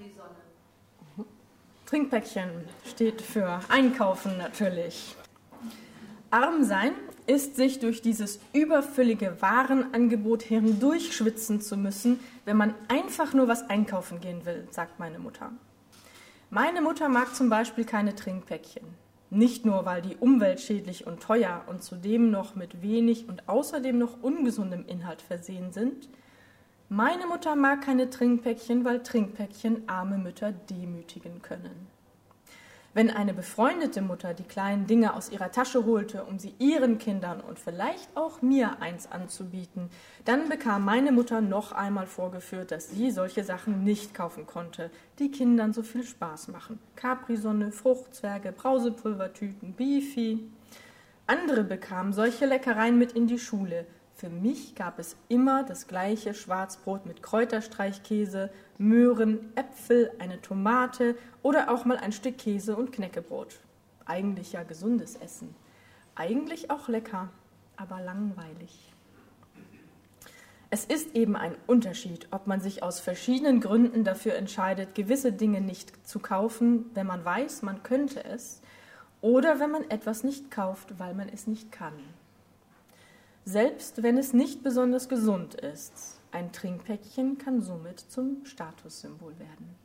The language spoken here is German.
Capri-Sonne. Trinkpäckchen steht für Einkaufen natürlich. Arm sein ist sich durch dieses überfüllige Warenangebot hindurchschwitzen zu müssen, wenn man einfach nur was einkaufen gehen will, sagt meine Mutter. Meine Mutter mag zum Beispiel keine Trinkpäckchen. Nicht nur, weil die umweltschädlich und teuer und zudem noch mit wenig und außerdem noch ungesundem Inhalt versehen sind. Meine Mutter mag keine Trinkpäckchen, weil Trinkpäckchen arme Mütter demütigen können. Wenn eine befreundete Mutter die kleinen Dinge aus ihrer Tasche holte, um sie ihren Kindern und vielleicht auch mir eins anzubieten, dann bekam meine Mutter noch einmal vorgeführt, dass sie solche Sachen nicht kaufen konnte, die Kindern so viel Spaß machen. Capri-Sonne, Fruchtzwerge, Brausepulvertüten, Beefy. Andere bekamen solche Leckereien mit in die Schule, für mich gab es immer das gleiche Schwarzbrot mit Kräuterstreichkäse, Möhren, Äpfel, eine Tomate oder auch mal ein Stück Käse und Knäckebrot. Eigentlich ja gesundes Essen. Eigentlich auch lecker, aber langweilig. Es ist eben ein Unterschied, ob man sich aus verschiedenen Gründen dafür entscheidet, gewisse Dinge nicht zu kaufen, wenn man weiß, man könnte es, oder wenn man etwas nicht kauft, weil man es nicht kann selbst wenn es nicht besonders gesund ist. Ein Trinkpäckchen kann somit zum Statussymbol werden.